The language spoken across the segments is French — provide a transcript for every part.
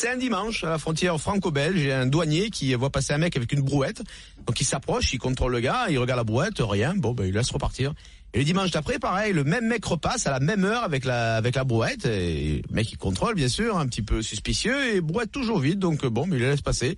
C'est un dimanche à la frontière franco-belge, il y a un douanier qui voit passer un mec avec une brouette. Donc il s'approche, il contrôle le gars, il regarde la brouette, rien, bon ben il laisse repartir. Et le dimanche d'après, pareil, le même mec repasse à la même heure avec la avec la brouette. Et le mec il contrôle bien sûr, un petit peu suspicieux, et brouette toujours vide, donc bon, mais il laisse passer.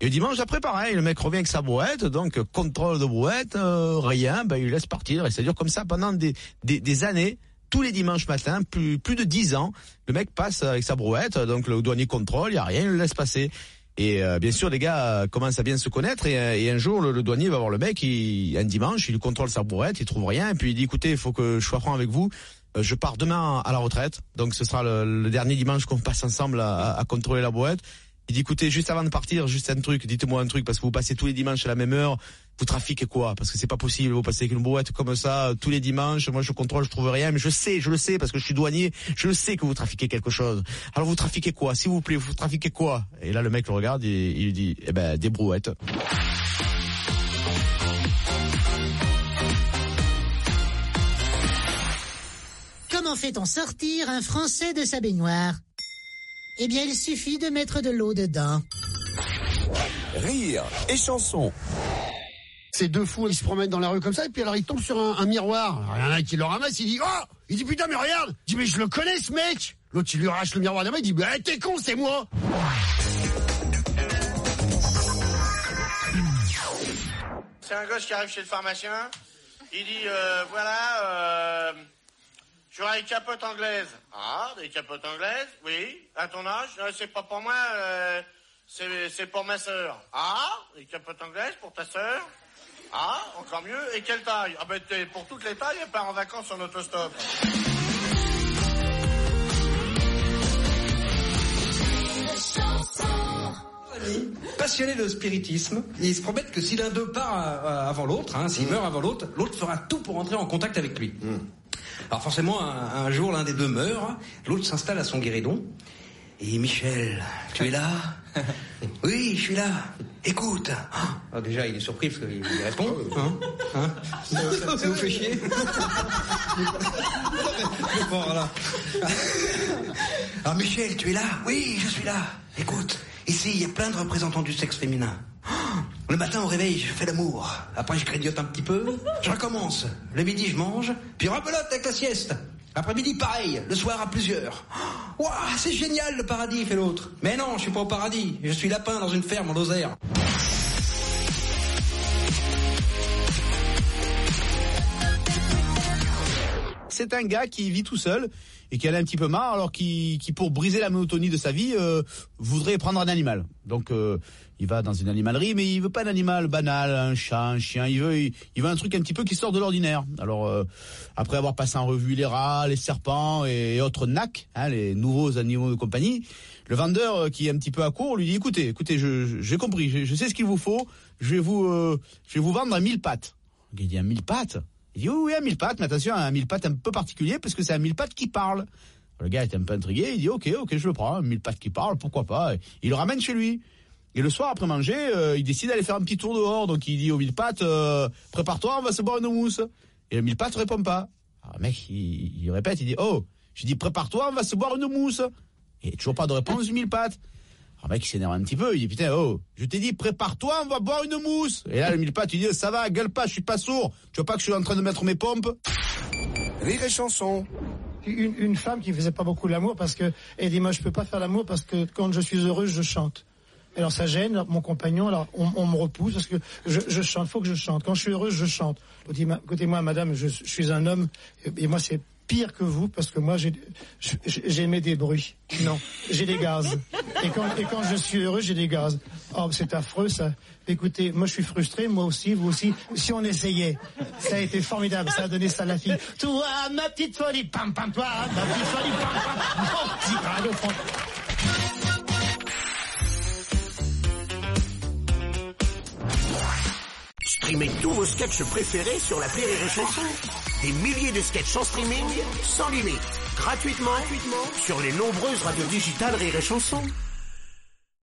Et le dimanche d'après, pareil, le mec revient avec sa brouette, donc contrôle de brouette, euh, rien, ben il laisse partir. Et ça dure comme ça pendant des, des, des années tous les dimanches matins, plus, plus de 10 ans, le mec passe avec sa brouette, donc le douanier contrôle, il y a rien, il le laisse passer. Et euh, bien sûr, les gars euh, commencent à bien se connaître et, euh, un jour, le, douanier va voir le mec, il, un dimanche, il contrôle sa brouette, il trouve rien, et puis il dit, écoutez, il faut que je sois franc avec vous, je pars demain à la retraite, donc ce sera le, le dernier dimanche qu'on passe ensemble à, à, contrôler la brouette. Il dit, écoutez, juste avant de partir, juste un truc, dites-moi un truc, parce que vous passez tous les dimanches à la même heure, vous trafiquez quoi? Parce que c'est pas possible, vous passez avec une brouette comme ça tous les dimanches, moi je contrôle, je trouve rien, mais je sais, je le sais, parce que je suis douanier, je le sais que vous trafiquez quelque chose. Alors vous trafiquez quoi? S'il vous plaît, vous trafiquez quoi? Et là le mec le regarde et il lui dit, eh ben, des brouettes. Comment fait-on sortir un Français de sa baignoire? Eh bien, il suffit de mettre de l'eau dedans. Rire et chanson. Ces deux fous, ils se promènent dans la rue comme ça, et puis alors ils tombent sur un, un miroir. Alors, il y en a un qui le ramasse, il dit Oh Il dit Putain, mais regarde Il dit Mais je le connais ce mec L'autre, il lui arrache le miroir de la main, il dit Bah t'es con, c'est moi C'est un gosse qui arrive chez le pharmacien. Il dit euh, Voilà, euh, j'aurais une capote anglaise. Ah, des capotes anglaises Oui. À ton âge Euh, C'est pas pour moi, euh, c'est c'est pour ma sœur. Ah, des capotes anglaises pour ta sœur? Ah, encore mieux. Et quelle taille? Ah ben t'es pour toutes les tailles, elle part en vacances en autostop. passionné de spiritisme, ils se promettent que si l'un d'eux part euh, avant l'autre, hein, s'il meurt avant l'autre, l'autre fera tout pour entrer en contact avec lui. Alors forcément, un, un jour, l'un des deux meurt, l'autre s'installe à son guéridon, et Michel, tu es là Oui, je suis là. Écoute. Ah, déjà, il est surpris parce qu'il il répond. Hein Hein ça, ça vous fait chier Bon, voilà. Alors Michel, tu es là Oui, je suis là. Écoute, ici, il y a plein de représentants du sexe féminin. Le matin au réveil, je fais l'amour. Après, je grignote un petit peu. Je recommence. Le midi, je mange. Puis rebelote avec la sieste. Après-midi, pareil. Le soir, à plusieurs. Waouh, c'est génial le paradis, fait l'autre. Mais non, je suis pas au paradis. Je suis lapin dans une ferme en Lozère. C'est un gars qui vit tout seul et qui a un petit peu marre, alors qui, pour briser la monotonie de sa vie, euh, voudrait prendre un animal. Donc euh, il va dans une animalerie, mais il veut pas un animal banal, un chat, un chien. Il veut, il, veut un truc un petit peu qui sort de l'ordinaire. Alors euh, après avoir passé en revue les rats, les serpents et autres nacs, hein, les nouveaux animaux de compagnie, le vendeur qui est un petit peu à court lui dit écoutez, écoutez, j'ai compris, je, sais ce qu'il vous faut, je vais vous je vais vous vendre un mille pattes. Il dit un mille pattes? Il dit oui, un mille pattes, mais attention, un mille pattes un peu particulier parce que c'est un mille pattes qui parle. Le gars est un peu intrigué, il dit ok, ok, je le prends, un mille pattes qui parle, pourquoi pas. Il le ramène chez lui. Et le soir, après manger, euh, il décide d'aller faire un petit tour dehors. Donc il dit au mille pattes, euh, prépare-toi, on va se boire une mousse. Et le mille pattes répond pas. Alors le mec, il, répète, il dit oh, je dis prépare-toi, on va se boire une mousse. Et toujours pas de réponse du mille pattes. Alors le mec, il s'énerve un petit peu, il dit putain, oh, je t'ai dit prépare-toi, on va boire une mousse. Et là, le mille pattes, il dit ça va, gueule pas, je suis pas sourd. Tu vois pas que je suis en train de mettre mes pompes Rire et chanson. Une, une femme qui faisait pas beaucoup l'amour parce que elle dit moi je peux pas faire l'amour parce que quand je suis heureuse je chante. Alors ça gêne mon compagnon. Alors on, on me repousse parce que je, je chante. Faut que je chante. Quand je suis heureuse je chante. Écoutez moi madame, je, je suis un homme et, et moi c'est pire que vous parce que moi j'ai j'émets des bruits. Non, j'ai des gaz. Et quand, et quand je suis heureux, j'ai des gaz. Oh, c'est affreux ça. Écoutez, moi je suis frustré, moi aussi, vous aussi. Si on essayait, ça a été formidable, ça a donné ça à la fille. Toi, ma petite folie, pam pam, toi, ma petite folie, pam pam. Oh, petit. Streamez tous vos sketchs préférés sur la Rire et Chanson. Des milliers de sketchs en streaming, sans limite, gratuitement, gratuitement sur les nombreuses radios digitales Rire et Chanson.